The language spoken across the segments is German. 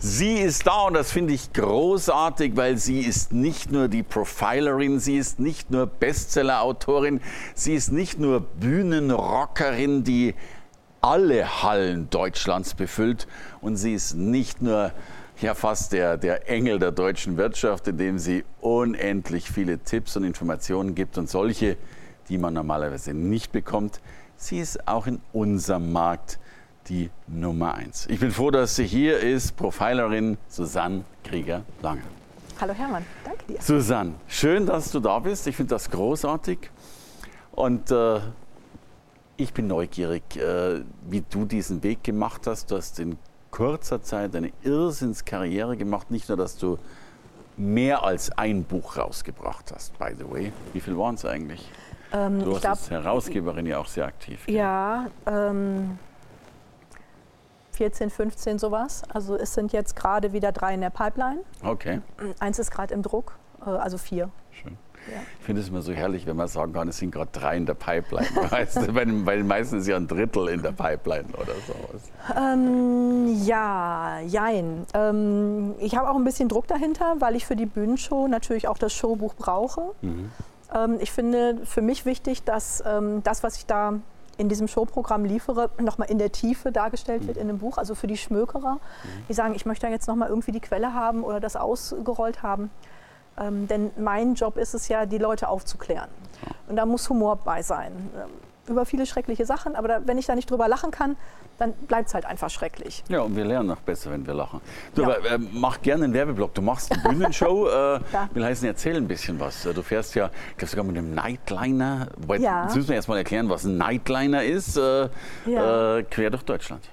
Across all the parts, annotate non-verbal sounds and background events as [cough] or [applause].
Sie ist da und das finde ich großartig, weil sie ist nicht nur die Profilerin, sie ist nicht nur Bestseller-Autorin, sie ist nicht nur Bühnenrockerin, die alle Hallen Deutschlands befüllt und sie ist nicht nur ja fast der, der Engel der deutschen Wirtschaft, indem sie unendlich viele Tipps und Informationen gibt und solche, die man normalerweise nicht bekommt. Sie ist auch in unserem Markt die Nummer eins. Ich bin froh, dass sie hier ist, Profilerin Susanne Krieger-Lange. Hallo Hermann, danke dir. Susanne, schön, dass du da bist. Ich finde das großartig. Und äh, ich bin neugierig, äh, wie du diesen Weg gemacht hast. Du hast in kurzer Zeit eine Irrsinnskarriere gemacht. Nicht nur, dass du mehr als ein Buch rausgebracht hast, by the way. Wie viel waren es eigentlich? Ähm, du warst als Herausgeberin ja auch sehr aktiv. Ja, ähm, 14, 15 sowas. Also es sind jetzt gerade wieder drei in der Pipeline. Okay. Eins ist gerade im Druck, äh, also vier. Schön. Ja. Ich finde es immer so herrlich, wenn man sagen kann, es sind gerade drei in der Pipeline. [laughs] weißt bei, den, bei den meisten ist ja ein Drittel in der Pipeline oder sowas. Ähm, ja, jein. Ähm, ich habe auch ein bisschen Druck dahinter, weil ich für die Bühnenshow natürlich auch das Showbuch brauche. Mhm. Ähm, ich finde für mich wichtig, dass ähm, das, was ich da in diesem Showprogramm liefere, nochmal in der Tiefe dargestellt wird mhm. in dem Buch. Also für die Schmökerer, mhm. die sagen, ich möchte da jetzt nochmal irgendwie die Quelle haben oder das ausgerollt haben. Ähm, denn mein Job ist es ja, die Leute aufzuklären. Und da muss Humor bei sein. Ähm, über viele schreckliche Sachen, aber da, wenn ich da nicht drüber lachen kann, dann bleibt es halt einfach schrecklich. Ja, und wir lernen noch besser, wenn wir lachen. Du, ja. äh, mach gerne einen Werbeblock. Du machst eine Bühnenshow. [laughs] äh, ja. Will heißen, erzähl ein bisschen was. Du fährst ja, ich glaube sogar mit einem Nightliner. Wobei, ja. Jetzt müssen wir erst mal erklären, was ein Nightliner ist. Äh, ja. äh, quer durch Deutschland.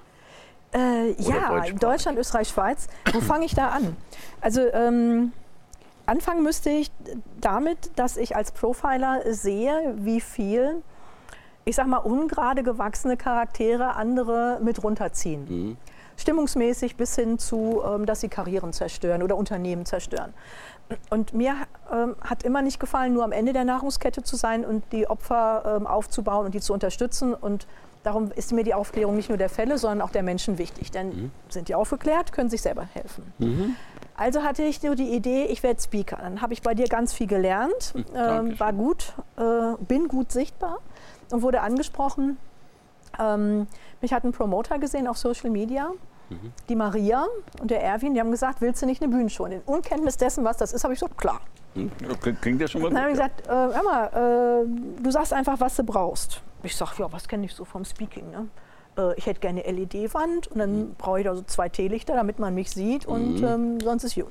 Äh, ja, Deutsch Deutschland, Österreich, Schweiz. Wo [clears throat] fange ich da an? Also, ähm, anfangen müsste ich damit, dass ich als Profiler sehe, wie viel ich sag mal, ungerade gewachsene Charaktere andere mit runterziehen. Mhm. Stimmungsmäßig bis hin zu, ähm, dass sie Karrieren zerstören oder Unternehmen zerstören. Und mir ähm, hat immer nicht gefallen, nur am Ende der Nahrungskette zu sein und die Opfer ähm, aufzubauen und die zu unterstützen. Und darum ist mir die Aufklärung nicht nur der Fälle, sondern auch der Menschen wichtig. Denn mhm. sind die aufgeklärt, können sich selber helfen. Mhm. Also hatte ich nur die Idee, ich werde Speaker. Dann habe ich bei dir ganz viel gelernt, äh, war gut, äh, bin gut sichtbar und wurde angesprochen. Ähm, mich hat ein Promoter gesehen auf Social Media, mhm. die Maria und der Erwin, die haben gesagt, willst du nicht eine Bühnenshow? In Unkenntnis dessen, was das ist, habe ich so, klar. Hm, klingt ja schon mal gut. Dann habe ich gesagt, äh, Emma, äh, du sagst einfach, was du brauchst. Ich sage, ja, was kenne ich so vom Speaking? Ne? Äh, ich hätte gerne eine LED-Wand und dann mhm. brauche ich da so zwei Teelichter, damit man mich sieht und mhm. ähm, sonst ist gut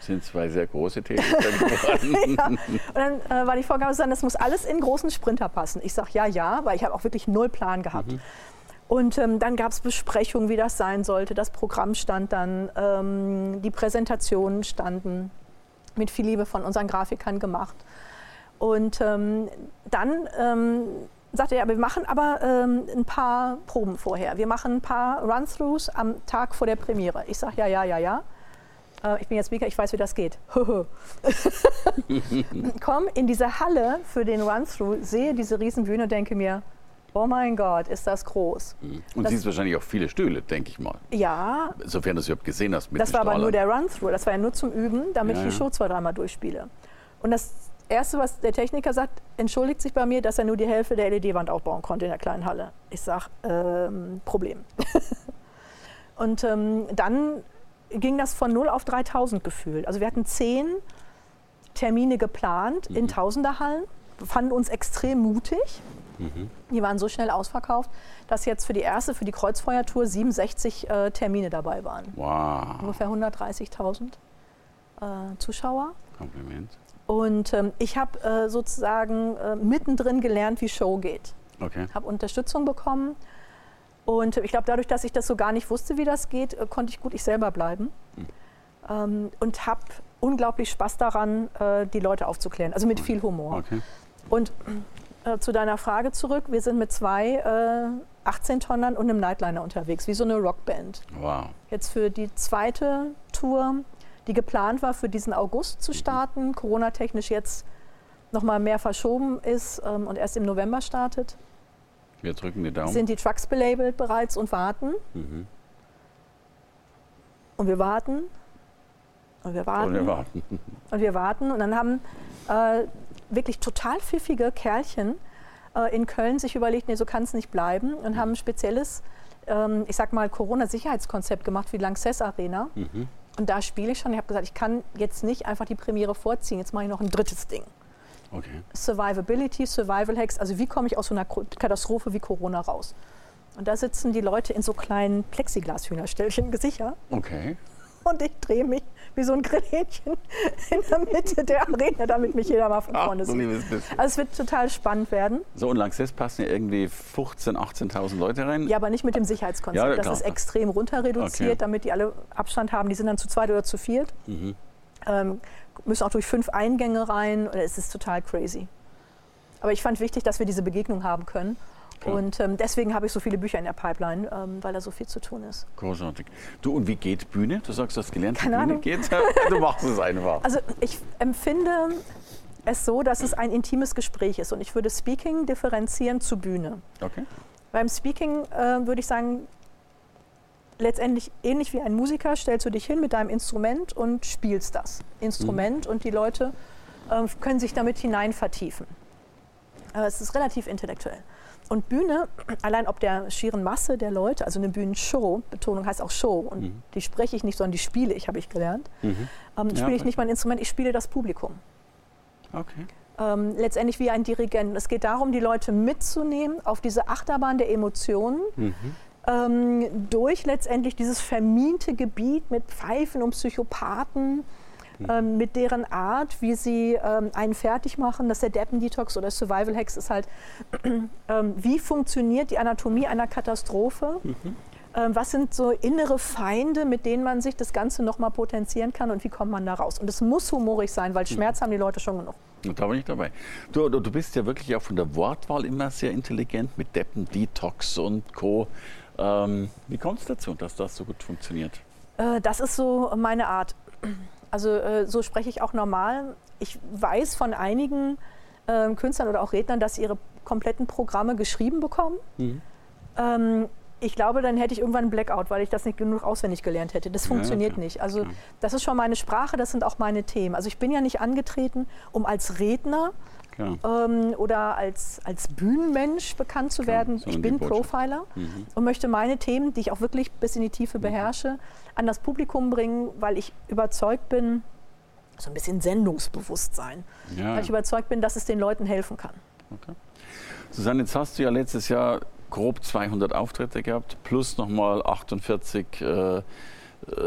sind zwei sehr große Tätigkeiten [laughs] geworden. ja. Und dann äh, war die Vorgabe, das muss alles in großen Sprinter passen. Ich sage ja, ja, weil ich habe auch wirklich null Plan gehabt. Mhm. Und ähm, dann gab es Besprechungen, wie das sein sollte. Das Programm stand dann, ähm, die Präsentationen standen, mit viel Liebe von unseren Grafikern gemacht. Und ähm, dann ähm, sagte er, wir machen aber ähm, ein paar Proben vorher. Wir machen ein paar Run-Throughs am Tag vor der Premiere. Ich sage ja, ja, ja, ja äh, ich bin jetzt Speaker, ich weiß, wie das geht. [laughs] Komm in diese Halle für den Run-Through, sehe diese Riesenbühne, denke mir, oh mein Gott, ist das groß. Mhm. Und das, siehst wahrscheinlich auch viele Stühle, denke ich mal. Ja. Sofern du es überhaupt gesehen hast. Mit das war aber nur der Run-Through, das war ja nur zum Üben, damit ja, ich die Show zwei, dreimal durchspiele. Und das Erste, was der Techniker sagt, entschuldigt sich bei mir, dass er nur die Hälfte der LED-Wand aufbauen konnte in der kleinen Halle. Ich sage, ähm, Problem. [laughs] Und ähm, dann ging das von 0 auf 3000 gefühlt. Also wir hatten zehn Termine geplant mhm. in Tausenderhallen, fanden uns extrem mutig. Mhm. Die waren so schnell ausverkauft, dass jetzt für die erste, für die Kreuzfeuertour 67 äh, Termine dabei waren. Wow. Ungefähr 130.000 äh, Zuschauer. Kompliment. Und ähm, ich habe äh, sozusagen äh, mittendrin gelernt, wie Show geht. Okay. Habe Unterstützung bekommen und ich glaube, dadurch, dass ich das so gar nicht wusste, wie das geht, äh, konnte ich gut ich selber bleiben. Mhm. Und habe unglaublich Spaß daran, äh, die Leute aufzuklären. Also mit viel Humor. Okay. Und äh, zu deiner Frage zurück. Wir sind mit zwei äh, 18-Tonnern und einem Nightliner unterwegs, wie so eine Rockband. Wow. Jetzt für die zweite Tour, die geplant war, für diesen August zu starten, mhm. Corona-technisch jetzt noch mal mehr verschoben ist ähm, und erst im November startet. Wir drücken die Daumen. Sind die Trucks belabelt bereits und warten. Mhm. Und wir warten. Und wir warten. Und wir warten. [laughs] Und wir warten. Und dann haben äh, wirklich total pfiffige Kerlchen äh, in Köln sich überlegt, nee, so kann es nicht bleiben. Und haben ein spezielles, ähm, ich sag mal, Corona-Sicherheitskonzept gemacht wie Lanxess Arena. Mhm. Und da spiele ich schon. Ich habe gesagt, ich kann jetzt nicht einfach die Premiere vorziehen. Jetzt mache ich noch ein drittes Ding. Okay. Survivability, Survival Hacks, also wie komme ich aus so einer Katastrophe wie Corona raus? Und da sitzen die Leute in so kleinen Plexiglas-Hühnerstellchen [laughs] gesichert. Okay. Und ich drehe mich wie so ein Grillhähnchen [laughs] in der Mitte der Arena, damit mich jeder mal von vorne sieht. Also es wird total spannend werden. So, und Lanxess passen ja irgendwie 15.000, 18.000 Leute rein. Ja, aber nicht mit dem Sicherheitskonzept. Ja, das ist extrem runter reduziert, okay. damit die alle Abstand haben. Die sind dann zu zweit oder zu viert. Mhm. Ähm, müssen auch durch fünf Eingänge rein. Es ist total crazy. Aber ich fand wichtig, dass wir diese Begegnung haben können. Klar. Und ähm, deswegen habe ich so viele Bücher in der Pipeline, ähm, weil da so viel zu tun ist. Großartig. Du, und wie geht Bühne? Du sagst, du hast gelernt, Keine wie Bühne geht. [laughs] du machst es einfach. Also ich empfinde es so, dass es ein intimes Gespräch ist. Und ich würde Speaking differenzieren zu Bühne. Okay. Beim Speaking äh, würde ich sagen, letztendlich ähnlich wie ein Musiker stellst du dich hin mit deinem Instrument und spielst das Instrument mhm. und die Leute äh, können sich damit hinein vertiefen. Äh, es ist relativ intellektuell. Und Bühne, [clears throat] allein ob der schieren Masse der Leute, also eine Bühnenshow, Betonung heißt auch Show, und mhm. die spreche ich nicht, sondern die spiele ich, habe ich gelernt. Mhm. Ähm, spiele ja, ich nicht mein Instrument, ich spiele das Publikum. Okay. Ähm, letztendlich wie ein Dirigent. Es geht darum, die Leute mitzunehmen auf diese Achterbahn der Emotionen. Mhm ähm, durch letztendlich dieses vermiente Gebiet mit Pfeifen und Psychopathen, mhm. ähm, mit deren Art, wie sie ähm, einen fertig machen, dass der Deppen-Detox oder Survival Hacks ist halt, [clears throat] ähm, wie funktioniert die Anatomie einer Katastrophe? Mhm. Ähm, was sind so innere Feinde, mit denen man sich das Ganze nochmal potenzieren kann und wie kommt man da raus? Und es muss humorig sein, weil Schmerz mhm. haben die Leute schon genug. Da bin ich dabei. Du, du, du bist ja wirklich auch von der Wortwahl immer sehr intelligent mit Deppen, Detox und Co. Ähm, wie kommt es dazu, dass das so gut funktioniert? Äh, das ist so meine Art. Also äh, so spreche ich auch normal. Ich weiß von einigen äh, Künstlern oder auch Rednern, dass sie ihre kompletten Programme geschrieben bekommen. Mhm. Ähm, ich glaube, dann hätte ich irgendwann einen Blackout, weil ich das nicht genug auswendig gelernt hätte. Das funktioniert ja, nicht. Also das ist schon meine Sprache, das sind auch meine Themen. Also ich bin ja nicht angetreten, um als Redner ähm, oder als, als Bühnenmensch bekannt zu Klar, werden. ich bin Profiler mhm. und möchte meine Themen, die ich auch wirklich bis in die Tiefe mhm. beherrsche, an das Publikum bringen, weil ich überzeugt bin, so ein bisschen Sendungsbewusstsein, ja. weil ich überzeugt bin, dass es den Leuten helfen kann. Okay. Susanne, jetzt hast du ja letztes Jahr grob 200 Auftritte gehabt, plus nochmal 48 äh, äh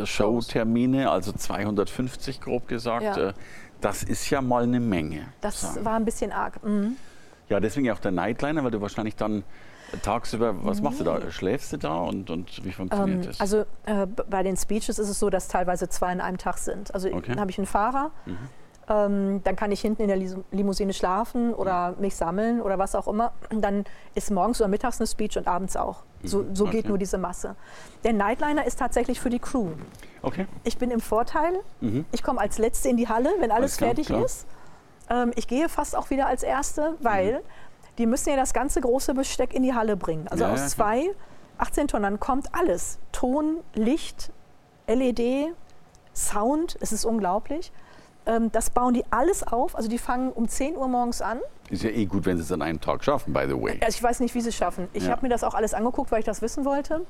Showtermine, also 250 grob gesagt. Ja. Das ist ja mal eine Menge. Das sagen. war ein bisschen arg. Mhm. Ja, deswegen auch der Nightliner, weil du wahrscheinlich dann tagsüber, was nee. machst du da? Schläfst du da und, und wie funktioniert ähm, das? Also äh, bei den Speeches ist es so, dass teilweise zwei in einem Tag sind. Also okay. dann habe ich einen Fahrer, mhm. ähm, dann kann ich hinten in der Limousine schlafen oder mhm. mich sammeln oder was auch immer. Dann ist morgens oder mittags eine Speech und abends auch. So, so okay. geht nur diese Masse. Der Nightliner ist tatsächlich für die Crew. Okay. Ich bin im Vorteil. Mhm. Ich komme als Letzte in die Halle, wenn alles, alles klar, fertig klar. ist. Ähm, ich gehe fast auch wieder als Erste, weil mhm. die müssen ja das ganze große Besteck in die Halle bringen. Also ja, aus ja, zwei 18 Tonnen kommt alles. Ton, Licht, LED, Sound, es ist unglaublich. Ähm, das bauen die alles auf. Also die fangen um 10 Uhr morgens an. Ist ja eh gut, wenn sie es an einem Tag schaffen, by the way. Also ich weiß nicht, wie sie es schaffen. Ich ja. habe mir das auch alles angeguckt, weil ich das wissen wollte.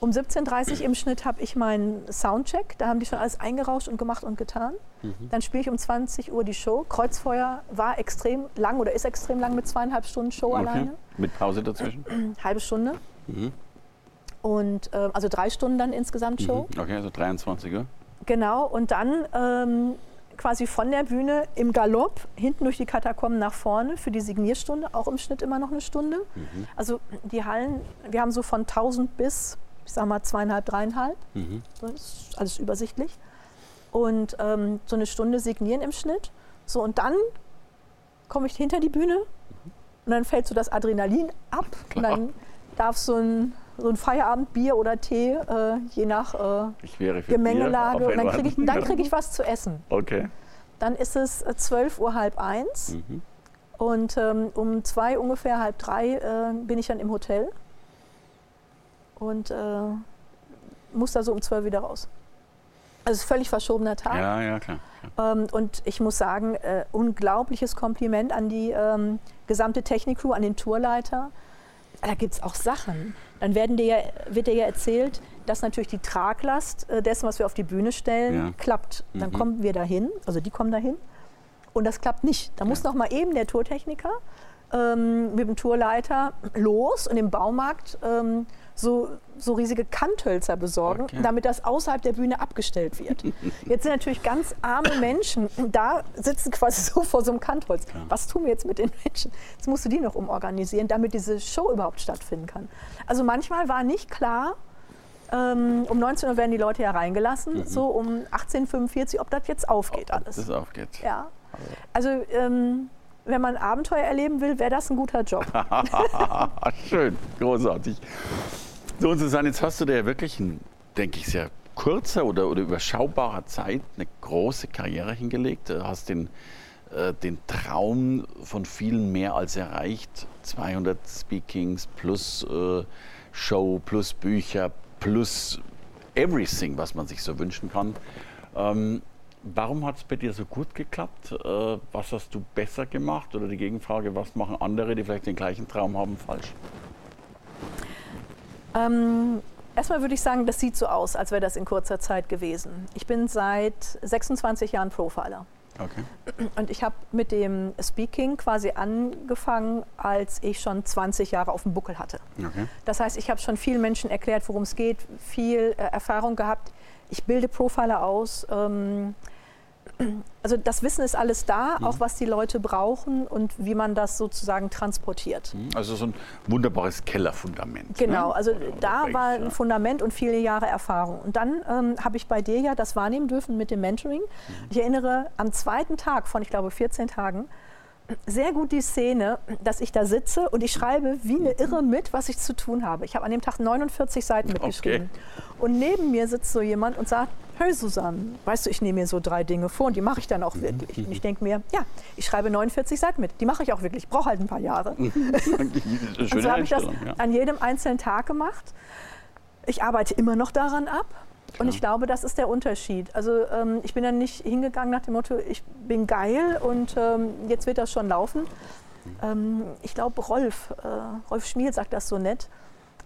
Um 17.30 Uhr im Schnitt habe ich meinen Soundcheck. Da haben die schon alles eingerauscht und gemacht und getan. Mhm. Dann spiele ich um 20 Uhr die Show. Kreuzfeuer war extrem lang oder ist extrem lang mit zweieinhalb Stunden Show okay. alleine. Mit Pause dazwischen? [clears throat] Halbe Stunde. Mhm. Und äh, also drei Stunden dann insgesamt Show. Mhm. Okay, also 23 Uhr. Genau, und dann ähm, quasi von der Bühne im Galopp hinten durch die Katakomben nach vorne für die Signierstunde, auch im Schnitt immer noch eine Stunde. Mhm. Also die Hallen, wir haben so von 1000 bis, ich sag mal, zweieinhalb, dreieinhalb. Mhm. Das ist alles übersichtlich. Und ähm, so eine Stunde signieren im Schnitt. So, und dann komme ich hinter die Bühne und dann fällt so das Adrenalin ab Klar. und dann darf so ein, so ein Feierabendbier oder Tee, äh, je nach äh, Gemengelage, und dann kriege ich, krieg ich was zu essen. Okay. Dann ist es 12 Uhr halb eins mhm. und ähm, um zwei ungefähr halb drei äh, bin ich dann im Hotel und äh, muss da so um zwölf wieder raus. Also völlig verschobener Tag. Ja, ja, klar. Ähm, und ich muss sagen, äh, unglaubliches Kompliment an die ähm, gesamte Technik-Crew, an den Tourleiter. Da gibt es auch Sachen. Dann werden dir ja, wird dir ja erzählt, dass natürlich die Traglast äh, dessen, was wir auf die Bühne stellen, ja. klappt. Dann mhm. kommen wir dahin, also die kommen dahin. Und das klappt nicht. Da ja. muss noch mal eben der Tourtechniker ähm, mit dem Tourleiter los und im Baumarkt ähm, so, so riesige Kanthölzer besorgen, okay. damit das außerhalb der Bühne abgestellt wird. [laughs] Jetzt sind natürlich ganz arme Menschen da, sitzen quasi [laughs] so vor so einem Kantholz. Ja. Was tun wir jetzt mit den Menschen? Jetzt musst du die noch umorganisieren, damit diese Show überhaupt stattfinden kann. Also manchmal war nicht klar, ähm, um 19 Uhr werden die Leute ja reingelassen, mhm. so um 18.45 Uhr, ob das jetzt aufgeht alles. Ob das aufgeht. Ja. Also ähm, wenn man Abenteuer erleben will, wäre das ein guter Job. [laughs] Schön, großartig. So, und Susanne, jetzt hast du dir ja wirklich in, denke ich, sehr kurzer oder, oder überschaubarer Zeit eine große Karriere hingelegt. Du hast den, äh, den Traum von vielen mehr als erreicht. 200 Speakings plus äh, Show, plus Bücher, plus everything, was man sich so wünschen kann. Ähm, warum hat es bei dir so gut geklappt? Äh, was hast du besser gemacht? Oder die Gegenfrage, was machen andere, die vielleicht den gleichen Traum haben, falsch? Ähm, erstmal würde ich sagen, das sieht so aus, als wäre das in kurzer Zeit gewesen. Ich bin seit 26 Jahren Profiler. Okay. Und ich habe mit dem Speaking quasi angefangen, als ich schon 20 Jahre auf dem Buckel hatte. Okay. Das heißt, ich habe schon vielen Menschen erklärt, worum es geht, viel äh, Erfahrung gehabt. Ich bilde Profiler aus. Ähm, also das Wissen ist alles da, mhm. auch was die Leute brauchen und wie man das sozusagen transportiert. Mhm. Also so ein wunderbares Kellerfundament. Genau, ne? also da war ein Fundament und viele Jahre Erfahrung. Und dann ähm, habe ich bei dir ja das wahrnehmen dürfen mit dem Mentoring. Mhm. Ich erinnere am zweiten Tag von, ich glaube, 14 Tagen, sehr gut die Szene, dass ich da sitze und ich schreibe wie eine Irre mit, was ich zu tun habe. Ich habe an dem Tag 49 Seiten mitgeschrieben. Okay. Und neben mir sitzt so jemand und sagt, hey Susanne, weißt du, ich nehme mir so drei Dinge vor und die mache ich dann auch mhm. wirklich. Und ich denke mir, ja, ich schreibe 49 Seiten mit, die mache ich auch wirklich. Ich brauche halt ein paar Jahre. [laughs] [laughs] und so habe ich das an jedem einzelnen Tag gemacht. Ich arbeite immer noch daran ab. Und ich glaube, das ist der Unterschied. Also ähm, ich bin dann nicht hingegangen nach dem Motto, ich bin geil und ähm, jetzt wird das schon laufen. Ähm, ich glaube, Rolf, äh, Rolf Schmiel sagt das so nett,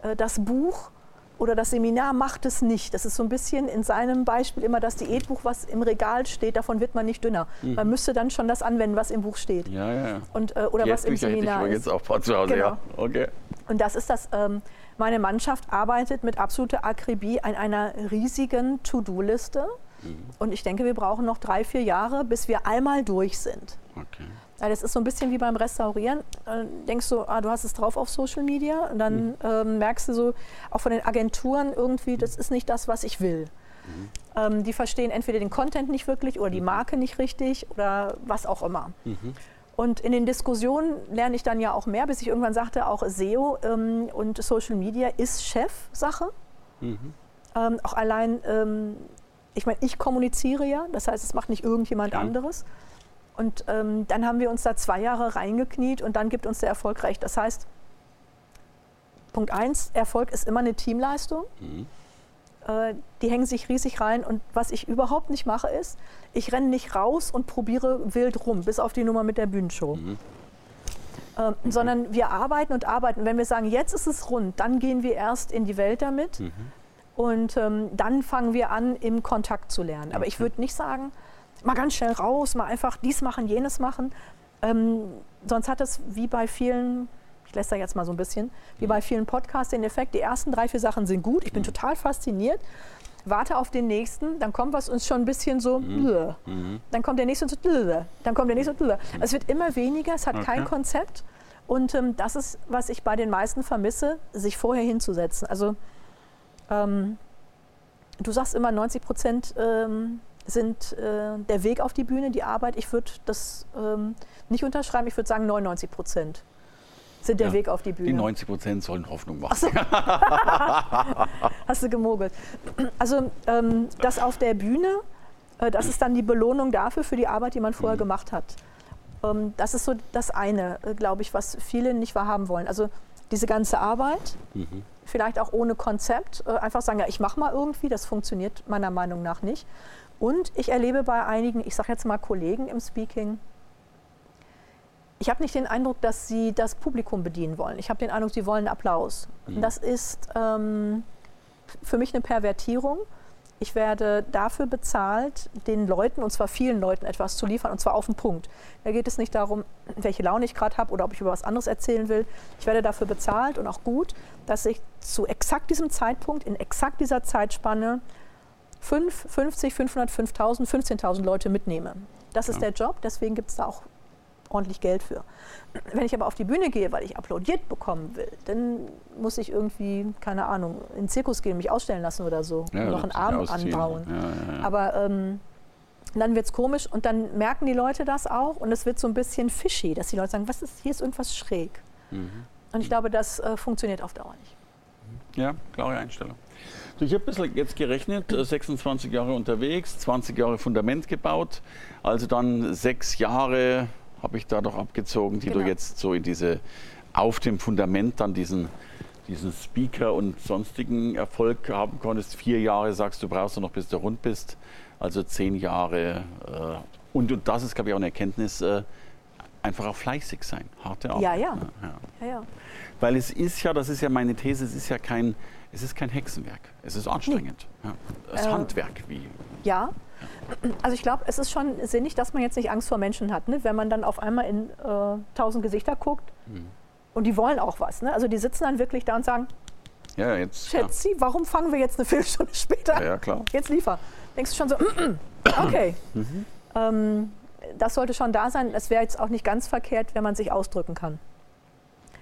äh, das Buch oder das Seminar macht es nicht. Das ist so ein bisschen in seinem Beispiel immer das Diätbuch, was im Regal steht, davon wird man nicht dünner. Mhm. Man müsste dann schon das anwenden, was im Buch steht. Ja, ja. Und, äh, oder was im Seminar hätte ich ist. jetzt auch zu Hause, genau. ja. Okay. Und das ist das, ähm, meine Mannschaft arbeitet mit absoluter Akribie an einer riesigen To-Do-Liste. Mhm. Und ich denke, wir brauchen noch drei, vier Jahre, bis wir einmal durch sind. Okay. Ja, das ist so ein bisschen wie beim Restaurieren. Dann denkst du, ah, du hast es drauf auf Social Media und dann mhm. ähm, merkst du so, auch von den Agenturen irgendwie, das ist nicht das, was ich will. Mhm. Ähm, die verstehen entweder den Content nicht wirklich oder die mhm. Marke nicht richtig oder was auch immer. Mhm. Und in den Diskussionen lerne ich dann ja auch mehr, bis ich irgendwann sagte, auch SEO ähm, und Social Media ist Chefsache. Mhm. Ähm, auch allein, ähm, ich meine, ich kommuniziere ja, das heißt, es macht nicht irgendjemand ja. anderes. Und ähm, dann haben wir uns da zwei Jahre reingekniet und dann gibt uns der Erfolg recht. Das heißt, Punkt eins, Erfolg ist immer eine Teamleistung. Mhm. Äh, die hängen sich riesig rein. Und was ich überhaupt nicht mache, ist, ich renne nicht raus und probiere wild rum, bis auf die Nummer mit der Bühnenshow. Mhm. Ähm, mhm. Sondern wir arbeiten und arbeiten. Wenn wir sagen, jetzt ist es rund, dann gehen wir erst in die Welt damit. Mhm. Und ähm, dann fangen wir an, im Kontakt zu lernen. Aber ich würde nicht sagen, mal ganz schnell raus, mal einfach dies machen, jenes machen. Ähm, sonst hat es wie bei vielen ich lässt da jetzt mal so ein bisschen, wie bei vielen Podcasts den Effekt, die ersten drei, vier Sachen sind gut, ich bin mhm. total fasziniert, warte auf den nächsten, dann kommt was uns schon ein bisschen so, mhm. mhm. dann kommt der nächste und so, dann kommt der nächste und so. Es wird immer weniger, es hat okay. kein Konzept und ähm, das ist, was ich bei den meisten vermisse, sich vorher hinzusetzen. Also ähm, du sagst immer 90 Prozent ähm, sind äh, der Weg auf die Bühne, die Arbeit. Ich würde das ähm, nicht unterschreiben, ich würde sagen 99 Prozent. sind der ja. Weg auf die Bühne. Die 90 Prozent sollen Hoffnung machen. So. [laughs] Hast du gemogelt. Also ähm, das auf der Bühne, äh, das ist dann die Belohnung dafür, für die Arbeit, die man vorher mhm. gemacht hat. Ähm, das ist so das eine, äh, glaube ich, was viele nicht wahrhaben wollen. Also diese ganze Arbeit, mhm. vielleicht auch ohne Konzept, äh, einfach sagen, ja, ich mache mal irgendwie, das funktioniert meiner Meinung nach nicht. Und ich erlebe bei einigen, ich sage jetzt mal Kollegen im Speaking, ich habe nicht den Eindruck, dass sie das Publikum bedienen wollen. Ich habe den Eindruck, sie wollen Applaus. Mhm. Das ist ähm, für mich eine Pervertierung. Ich werde dafür bezahlt, den Leuten, und zwar vielen Leuten, etwas zu liefern, und zwar auf den Punkt. Da geht es nicht darum, welche Laune ich gerade habe oder ob ich über was anderes erzählen will. Ich werde dafür bezahlt und auch gut, dass ich zu exakt diesem Zeitpunkt, in exakt dieser Zeitspanne 5, 50, 500, 5000, 15.000 Leute mitnehme. Das ist ja. der Job, deswegen gibt es da auch ordentlich Geld für. Wenn ich aber auf die Bühne gehe, weil ich applaudiert bekommen will, dann muss ich irgendwie, keine Ahnung, in den Zirkus gehen, mich ausstellen lassen oder so, ja, noch einen Arm anbauen. Ja, ja, aber ähm, dann wird es komisch und dann merken die Leute das auch und es wird so ein bisschen fishy, dass die Leute sagen, was ist, hier ist irgendwas schräg. Mhm. Und ich glaube, das äh, funktioniert auf Dauer nicht. Ja, klare Einstellung. Ich habe ein bisschen jetzt gerechnet, 26 äh, Jahre unterwegs, 20 Jahre Fundament gebaut, also dann sechs Jahre habe ich da doch abgezogen, die genau. du jetzt so in diese, auf dem Fundament dann diesen, diesen Speaker und sonstigen Erfolg haben konntest. Vier Jahre sagst du, brauchst du noch, bis du rund bist. Also zehn Jahre. Äh, und, und das ist, glaube ich, auch eine Erkenntnis, äh, einfach auch fleißig sein, harte Arbeit. Ja, ja. ja, ja. ja Weil es ist ja, das ist ja meine These, es ist ja kein, es ist kein Hexenwerk. Es ist anstrengend. Ja. Ist äh, Handwerk. Wie, ja, also ich glaube, es ist schon sinnig, dass man jetzt nicht Angst vor Menschen hat, ne? wenn man dann auf einmal in äh, tausend Gesichter guckt mhm. und die wollen auch was. Ne? Also die sitzen dann wirklich da und sagen, ja, jetzt, Schätzi, warum fangen wir jetzt eine Viertelstunde später? Ja, ja klar. Jetzt liefer. Denkst du schon so, [clears throat] okay. Mhm. Ähm, das sollte schon da sein. Es wäre jetzt auch nicht ganz verkehrt, wenn man sich ausdrücken kann.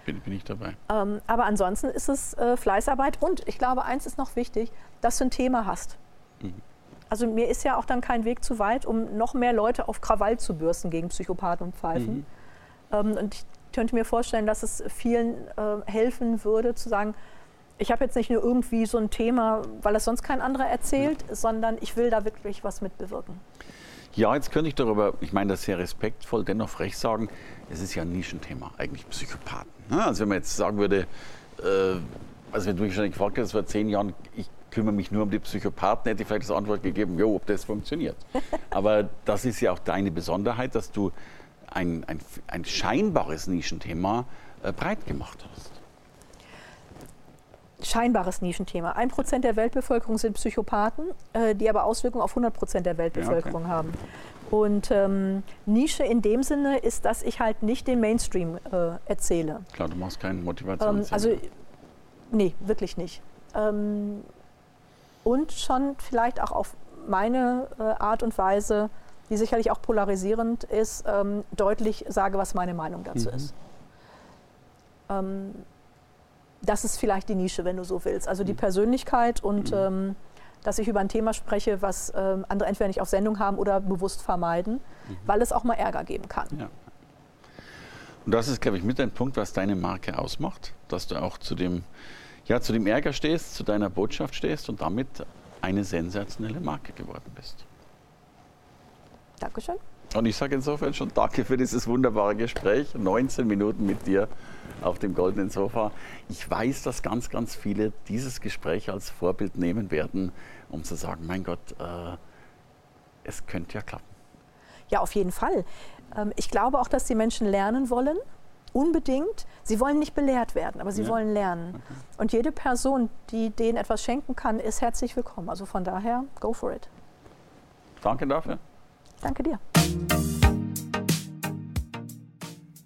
Bin, bin ich dabei. Ähm, aber ansonsten ist es äh, Fleißarbeit und ich glaube, eins ist noch wichtig, dass du ein Thema hast. Mhm. Also mir ist ja auch dann kein Weg zu weit, um noch mehr Leute auf Krawall zu bürsten gegen Psychopathen und Pfeifen. Mhm. Ähm, und ich könnte mir vorstellen, dass es vielen äh, helfen würde, zu sagen, ich habe jetzt nicht nur irgendwie so ein Thema, weil es sonst kein anderer erzählt, sondern ich will da wirklich was mitbewirken. Ja, jetzt könnte ich darüber, ich meine das sehr respektvoll, dennoch frech sagen, es ist ja ein Nischenthema, eigentlich Psychopathen. Ne? Also wenn man jetzt sagen würde, äh, also wenn du mich schon gefragt hast, vor zehn Jahren, ich kümmere mich nur um die Psychopathen, hätte ich vielleicht das Antwort gegeben, jo, ob das funktioniert. [laughs] Aber das ist ja auch deine Besonderheit, dass du ein, ein, ein scheinbares Nischenthema äh, breit gemacht hast. Scheinbares Nischenthema. Ein Prozent der Weltbevölkerung sind Psychopathen, äh, die aber Auswirkungen auf 100 Prozent der Weltbevölkerung ja, okay. haben. Und ähm, Nische in dem Sinne ist, dass ich halt nicht den Mainstream äh, erzähle. Klar, du machst keine Motivation. Ähm, also, nee, wirklich nicht. Ähm, und schon vielleicht auch auf meine äh, Art und Weise, die sicherlich auch polarisierend ist, ähm, deutlich sage, was meine Meinung dazu mhm. ist. Das ist vielleicht die Nische, wenn du so willst. Also die mhm. Persönlichkeit und mhm. ähm, dass ich über ein Thema spreche, was ähm, andere entweder nicht auf Sendung haben oder bewusst vermeiden, mhm. weil es auch mal Ärger geben kann. Ja. Und das ist, glaube ich, mit ein Punkt, was deine Marke ausmacht, dass du auch zu dem ja, zu dem Ärger stehst, zu deiner Botschaft stehst und damit eine sensationelle Marke geworden bist. Dankeschön. Und ich sage insofern schon danke für dieses wunderbare Gespräch. 19 Minuten mit dir auf dem goldenen Sofa. Ich weiß, dass ganz, ganz viele dieses Gespräch als Vorbild nehmen werden, um zu sagen, mein Gott, äh, es könnte ja klappen. Ja, auf jeden Fall. Ähm, ich glaube auch, dass die Menschen lernen wollen unbedingt. Sie wollen nicht belehrt werden, aber sie ja. wollen lernen. Okay. Und jede Person, die denen etwas schenken kann, ist herzlich willkommen. Also von daher, go for it. Danke dafür. Danke dir.